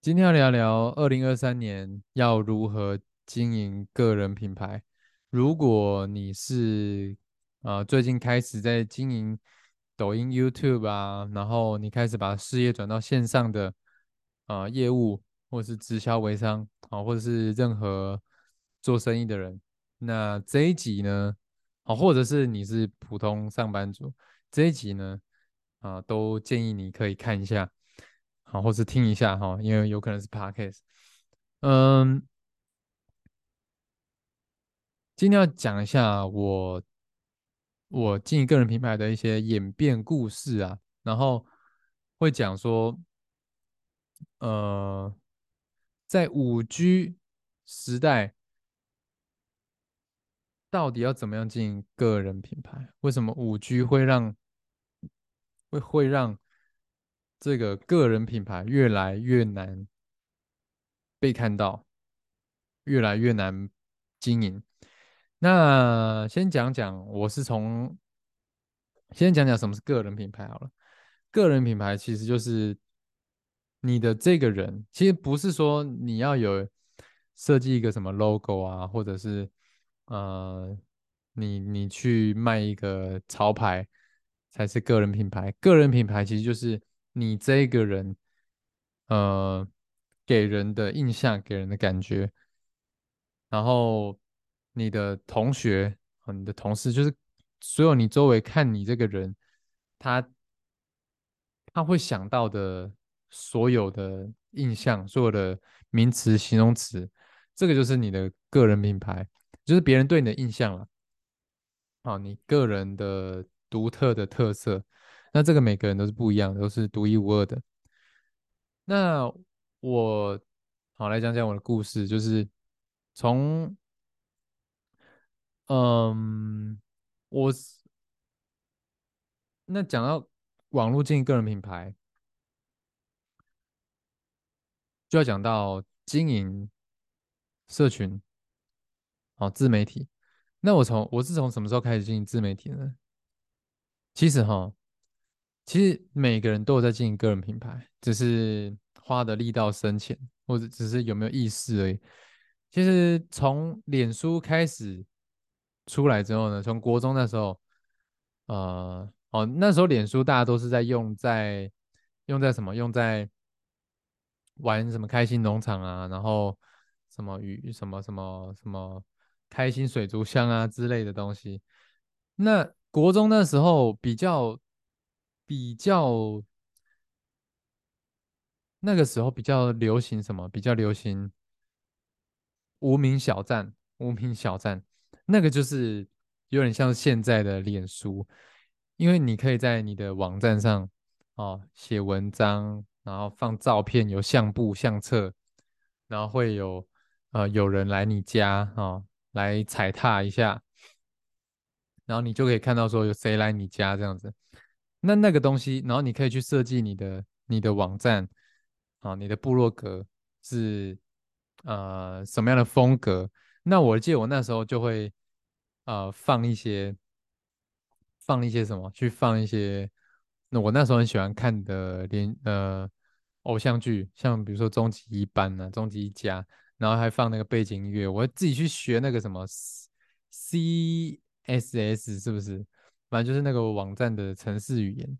今天要聊聊二零二三年要如何经营个人品牌。如果你是呃最近开始在经营抖音、YouTube 啊，然后你开始把事业转到线上的呃业务，或是直销微商啊，或者是任何做生意的人，那这一集呢，啊，或者是你是普通上班族，这一集呢，啊，都建议你可以看一下。好，或是听一下哈，因为有可能是 podcast。嗯，今天要讲一下我我经营个人品牌的一些演变故事啊，然后会讲说，呃，在五 G 时代，到底要怎么样经营个人品牌？为什么五 G 会让会会让这个个人品牌越来越难被看到，越来越难经营。那先讲讲，我是从先讲讲什么是个人品牌好了。个人品牌其实就是你的这个人，其实不是说你要有设计一个什么 logo 啊，或者是呃，你你去卖一个潮牌才是个人品牌。个人品牌其实就是你这个人，呃，给人的印象，给人的感觉。然后你的同学和你的同事，就是所有你周围看你这个人，他他会想到的所有的印象，所有的名词、形容词，这个就是你的个人品牌，就是别人对你的印象了。啊，你个人的独特的特色，那这个每个人都是不一样，都是独一无二的。那我好来讲讲我的故事，就是从嗯，我那讲到网络经营个人品牌，就要讲到经营社群，哦，自媒体。那我从我是从什么时候开始经营自媒体呢？其实哈，其实每个人都有在经营个人品牌，只是花的力道深浅，或者只是有没有意识而已。其实从脸书开始出来之后呢，从国中那时候，呃，哦，那时候脸书大家都是在用在用在什么？用在玩什么开心农场啊，然后什么鱼什么什么什么开心水族箱啊之类的东西。那国中那时候比较比较那个时候比较流行什么？比较流行无名小站，无名小站那个就是有点像现在的脸书，因为你可以在你的网站上哦写文章，然后放照片，有相簿、相册，然后会有呃有人来你家啊来踩踏一下。然后你就可以看到说有谁来你家这样子，那那个东西，然后你可以去设计你的你的网站，啊，你的部落格是呃什么样的风格？那我记得我那时候就会呃放一些放一些什么，去放一些，那我那时候很喜欢看的连呃偶像剧，像比如说终极一班啊，终极一家，然后还放那个背景音乐，我自己去学那个什么 C。SS 是不是？反正就是那个网站的程式语言，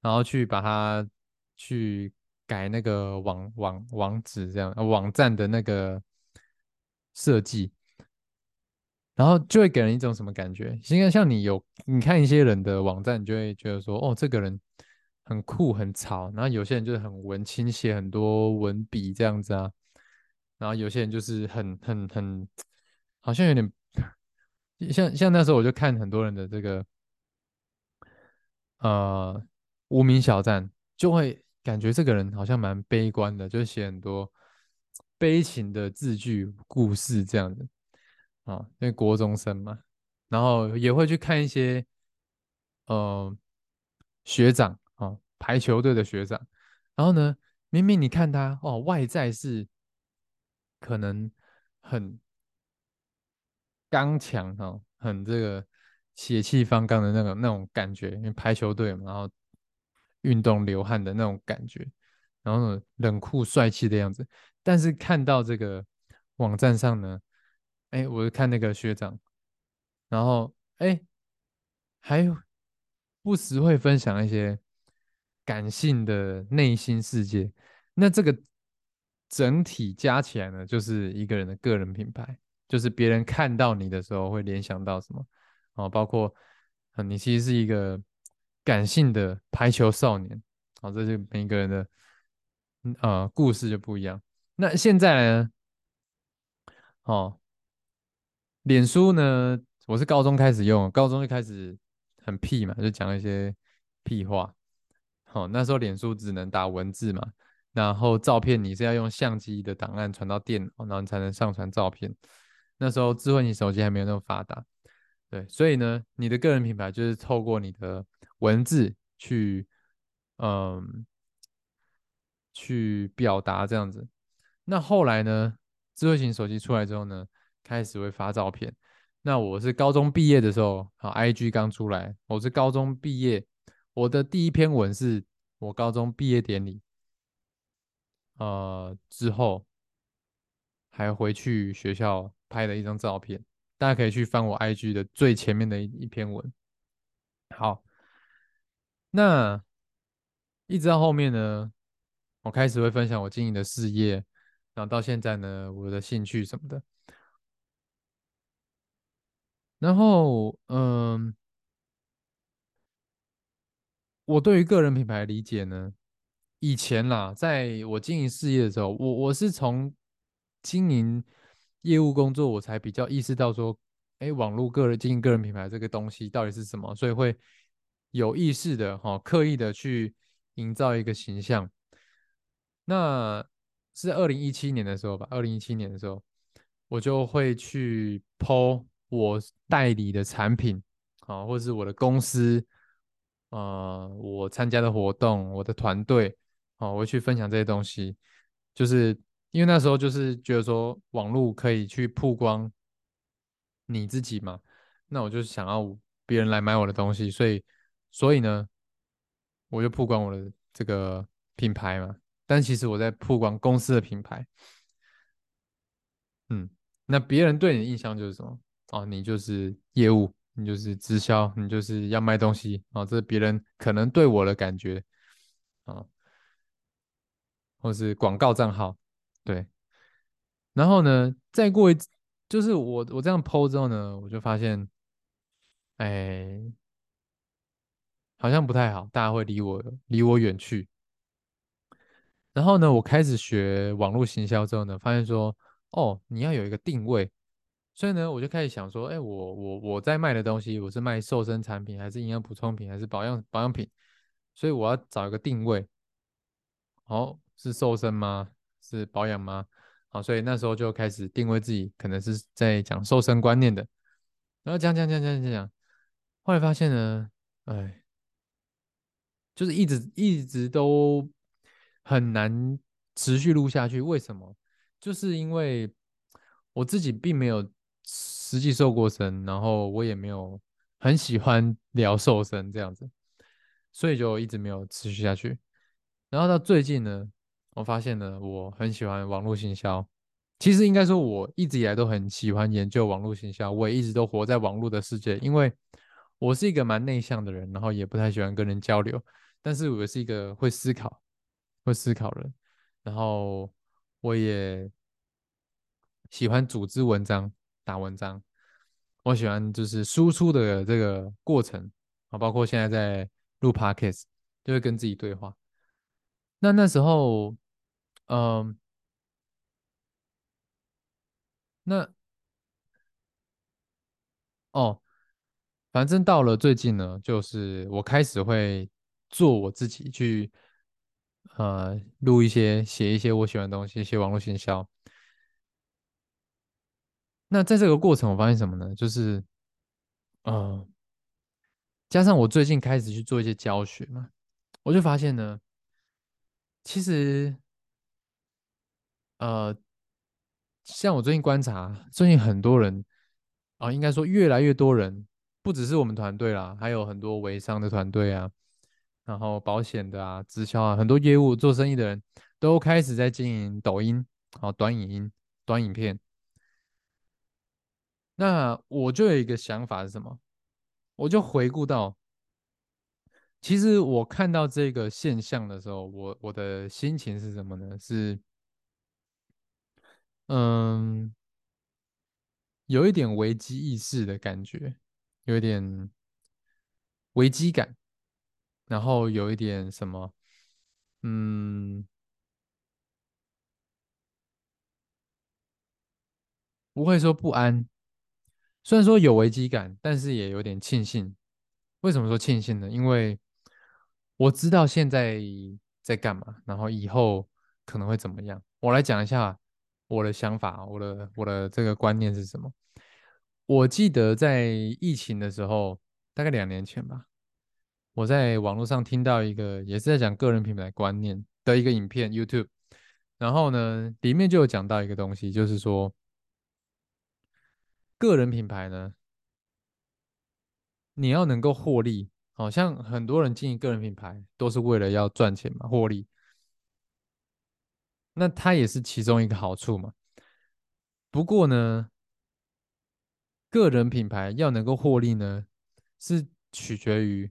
然后去把它去改那个网网网址这样，网站的那个设计，然后就会给人一种什么感觉？应该像你有你看一些人的网站，你就会觉得说，哦，这个人很酷很潮，然后有些人就是很文青，写很多文笔这样子啊，然后有些人就是很很很，好像有点。像像那时候我就看很多人的这个呃无名小站，就会感觉这个人好像蛮悲观的，就写很多悲情的字句、故事这样子啊，因为国中生嘛，然后也会去看一些呃学长啊，排球队的学长，然后呢，明明你看他哦，外在是可能很。刚强哈，很这个血气方刚的那种那种感觉，因为排球队嘛，然后运动流汗的那种感觉，然后冷酷帅气的样子。但是看到这个网站上呢，哎，我看那个学长，然后哎，还不时会分享一些感性的内心世界。那这个整体加起来呢，就是一个人的个人品牌，就是别人看到你的时候会联想到什么哦，包括你其实是一个感性的排球少年，好，这就每一个人的呃故事就不一样。那现在呢？哦，脸书呢？我是高中开始用，高中就开始很屁嘛，就讲一些屁话。好，那时候脸书只能打文字嘛，然后照片你是要用相机的档案传到电脑，然后才能上传照片。那时候智慧型手机还没有那么发达，对，所以呢，你的个人品牌就是透过你的文字去，嗯，去表达这样子。那后来呢？智慧型手机出来之后呢，开始会发照片。那我是高中毕业的时候，好，IG 刚出来，我是高中毕业，我的第一篇文是我高中毕业典礼，呃，之后还回去学校拍的一张照片，大家可以去翻我 IG 的最前面的一一篇文。好，那一直到后面呢？我开始会分享我经营的事业，然后到现在呢，我的兴趣什么的。然后，嗯，我对于个人品牌理解呢，以前啦，在我经营事业的时候，我我是从经营业务工作，我才比较意识到说，哎，网络个人经营个人品牌这个东西到底是什么，所以会有意识的哈，刻意的去营造一个形象。那是二零一七年的时候吧，二零一七年的时候，我就会去抛我代理的产品啊，或是我的公司，呃，我参加的活动，我的团队，啊，我会去分享这些东西，就是因为那时候就是觉得说网络可以去曝光你自己嘛，那我就想要别人来买我的东西，所以所以呢，我就曝光我的这个品牌嘛。但其实我在曝光公司的品牌，嗯，那别人对你的印象就是什么？哦，你就是业务，你就是直销，你就是要卖东西啊，这是别人可能对我的感觉啊，或是广告账号，对。然后呢，再过一，就是我我这样剖之后呢，我就发现，哎，好像不太好，大家会离我离我远去。然后呢，我开始学网络行销之后呢，发现说，哦，你要有一个定位，所以呢，我就开始想说，哎，我我我在卖的东西，我是卖瘦身产品，还是营养补充品，还是保养保养品？所以我要找一个定位，哦，是瘦身吗？是保养吗？好，所以那时候就开始定位自己，可能是在讲瘦身观念的，然后讲讲讲讲讲讲，后来发现呢，哎，就是一直一直都。很难持续录下去，为什么？就是因为我自己并没有实际瘦过身，然后我也没有很喜欢聊瘦身这样子，所以就一直没有持续下去。然后到最近呢，我发现呢，我很喜欢网络行销。其实应该说，我一直以来都很喜欢研究网络行销，我也一直都活在网络的世界，因为我是一个蛮内向的人，然后也不太喜欢跟人交流，但是我是一个会思考。会思考人，然后我也喜欢组织文章、打文章。我喜欢就是输出的这个过程啊，包括现在在录 podcast，就会跟自己对话。那那时候，嗯，那哦，反正到了最近呢，就是我开始会做我自己去。呃，录一些、写一些我喜欢的东西，写网络营销。那在这个过程，我发现什么呢？就是，呃，加上我最近开始去做一些教学嘛，我就发现呢，其实，呃，像我最近观察，最近很多人啊，应该说越来越多人，不只是我们团队啦，还有很多微商的团队啊，然后保险的啊、直销啊，很多业务做生意的人都开始在经营抖音，好短影音、短影片。那我就有一个想法是什么？我就回顾到，其实我看到这个现象的时候，我我的心情是什么呢？是，嗯，有一点危机意识的感觉，有一点危机感，然后有一点什么，嗯，不会说不安，虽然说有危机感，但是也有点庆幸。为什么说庆幸呢？因为我知道现在在干嘛，然后以后可能会怎么样。我来讲一下我的想法，我的我的这个观念是什么。我记得在疫情的时候，大概两年前吧，我在网络上听到一个也是在讲个人品牌观念的一个影片，YouTube。然后呢，里面就有讲到一个东西，就是说个人品牌呢。你要能够获利，好像很多人经营个人品牌都是为了要赚钱嘛，获利。那它也是其中一个好处嘛。不过呢，个人品牌要能够获利呢，是取决于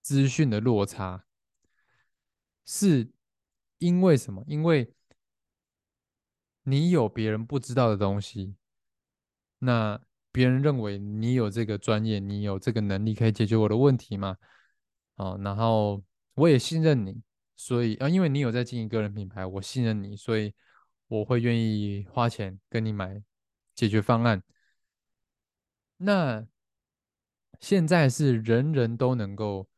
资讯的落差。是因为什么？因为你有别人不知道的东西，那。别人认为你有这个专业，你有这个能力可以解决我的问题吗？哦，然后我也信任你，所以啊，因为你有在经营个人品牌，我信任你，所以我会愿意花钱跟你买解决方案。那现在是人人都能够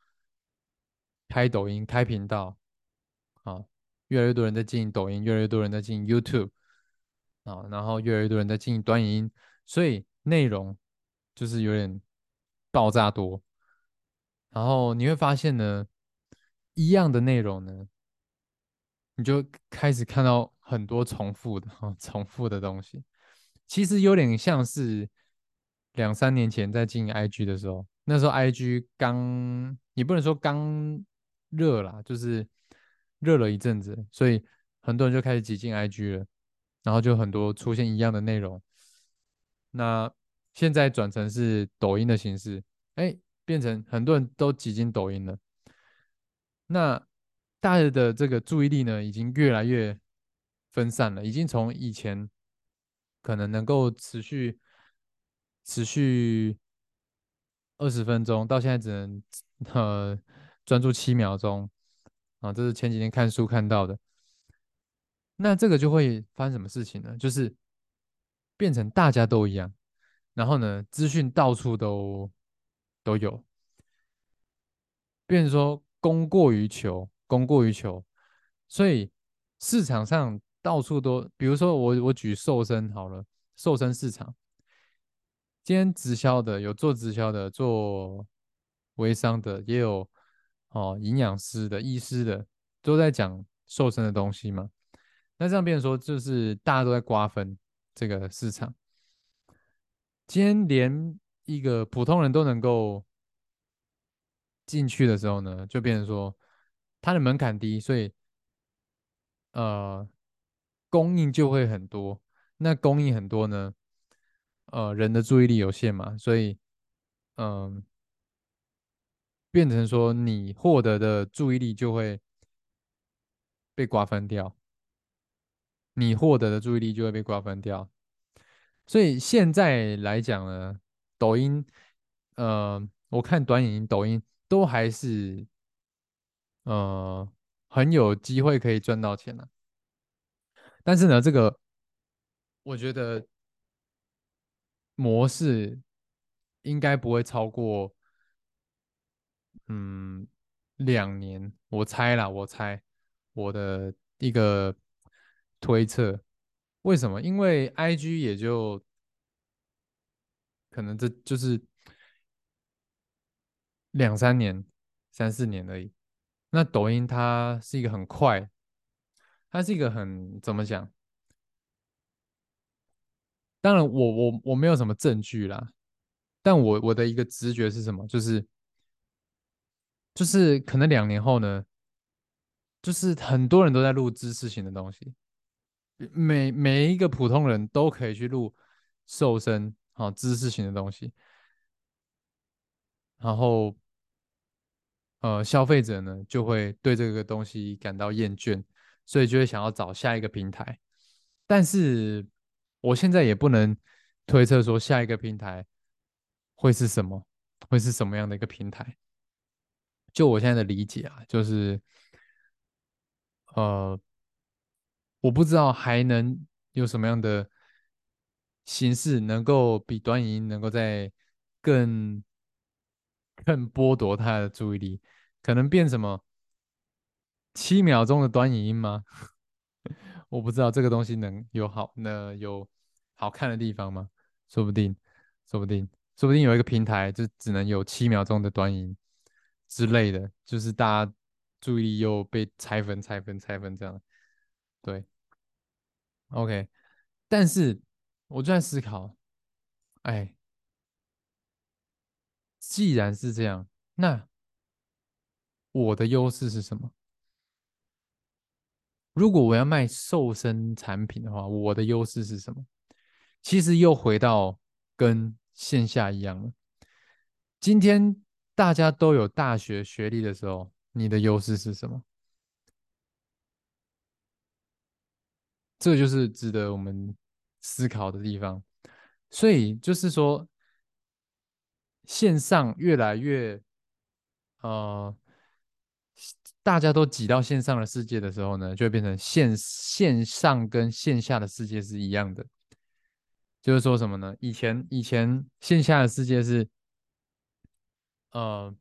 开抖音、开频道，啊，越来越多人在经营抖音，越来越多人在经营 YouTube，啊，然后越来越多人在经营短影音，所以。内容就是有点爆炸多，然后你会发现呢，一样的内容呢，你就开始看到很多重复的，重复的东西。其实有点像是两三年前在经营 IG 的时候，那时候 IG 刚，你不能说刚热啦，就是热了一阵子，所以很多人就开始挤进 IG 了，然后就很多出现一样的内容。那现在转成是抖音的形式，哎，变成很多人都挤进抖音了。那大家的这个注意力呢，已经越来越分散了，已经从以前可能能够持续持续二十分钟，到现在只能呃专注七秒钟啊，这是前几天看书看到的。那这个就会发生什么事情呢？就是。变成大家都一样，然后呢，资讯到处都都有，变成说供过于求，供过于求，所以市场上到处都，比如说我我举瘦身好了，瘦身市场，今天直销的有做直销的，做微商的也有哦，营养师的、医师的都在讲瘦身的东西嘛，那这样变说就是大家都在瓜分。这个市场，今天连一个普通人都能够进去的时候呢，就变成说它的门槛低，所以呃供应就会很多。那供应很多呢，呃人的注意力有限嘛，所以嗯变成说你获得的注意力就会被瓜分掉。你获得的注意力就会被瓜分掉，所以现在来讲呢，抖音，呃，我看短影音、抖音都还是，呃，很有机会可以赚到钱的。但是呢，这个我觉得模式应该不会超过，嗯，两年。我猜啦，我猜我的一个。推测为什么？因为 I G 也就可能这就是两三年、三四年而已。那抖音它是一个很快，它是一个很怎么讲？当然，我我我没有什么证据啦，但我我的一个直觉是什么？就是就是可能两年后呢，就是很多人都在录知识型的东西，每每一个普通人都可以去录瘦身好知识型的东西，然后呃消费者呢就会对这个东西感到厌倦，所以就会想要找下一个平台。但是我现在也不能推测说下一个平台会是什么，会是什么样的一个平台。就我现在的理解啊，就是呃，我不知道还能有什么样的形式能够比短影音能够在更更剥夺他的注意力，可能变什么七秒钟的短影音吗？我不知道这个东西能有好那有好看的地方吗？说不定，说不定，说不定有一个平台就只能有七秒钟的短影之类的，就是大家注意力又被拆分、拆分、拆分这样。对，OK。但是我就在思考，哎，既然是这样，那我的优势是什么？如果我要卖瘦身产品的话，我的优势是什么？其实又回到跟线下一样了。今天大家都有大学学历的时候，你的优势是什么？这就是值得我们思考的地方。所以就是说，线上越来越，呃。大家都挤到线上的世界的时候呢，就会变成线线上跟线下的世界是一样的。就是说什么呢？以前以前线下的世界是，呃，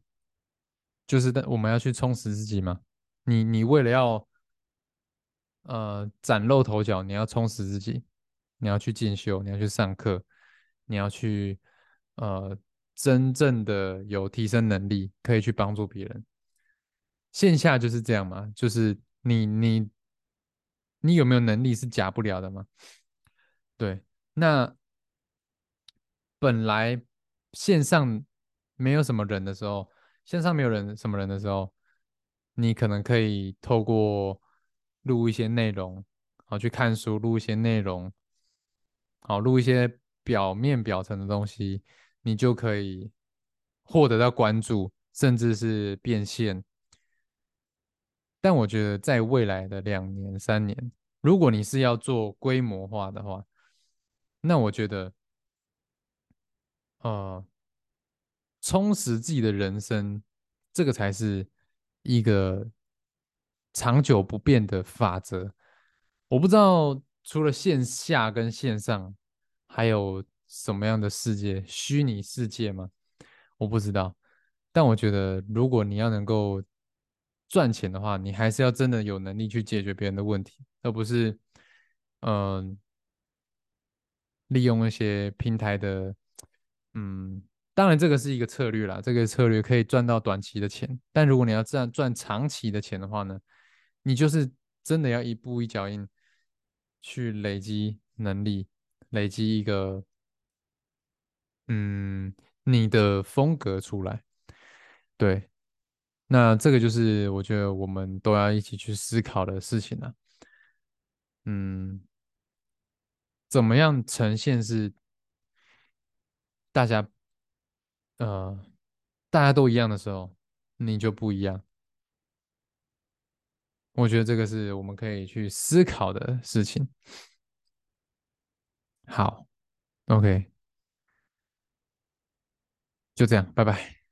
就是我们要去充实自己嘛。你你为了要呃崭露头角，你要充实自己，你要去进修，你要去上课，你要去呃真正的有提升能力，可以去帮助别人。线下就是这样嘛，就是你你你有没有能力是假不了的嘛？对，那本来线上没有什么人的时候，线上没有人什么人的时候，你可能可以透过录一些内容，好去看书，录一些内容，好录一些表面表层的东西，你就可以获得到关注，甚至是变现。但我觉得，在未来的两年、三年，如果你是要做规模化的话，那我觉得，呃，充实自己的人生，这个才是一个长久不变的法则。我不知道除了线下跟线上，还有什么样的世界，虚拟世界吗？我不知道。但我觉得，如果你要能够赚钱的话，你还是要真的有能力去解决别人的问题，而不是嗯利用一些平台的嗯，当然这个是一个策略啦，这个策略可以赚到短期的钱，但如果你要赚赚长期的钱的话呢，你就是真的要一步一脚印去累积能力，累积一个嗯你的风格出来，对。那这个就是我觉得我们都要一起去思考的事情了。嗯，怎么样呈现是大家呃大家都一样的时候，你就不一样。我觉得这个是我们可以去思考的事情。好，OK，就这样，拜拜。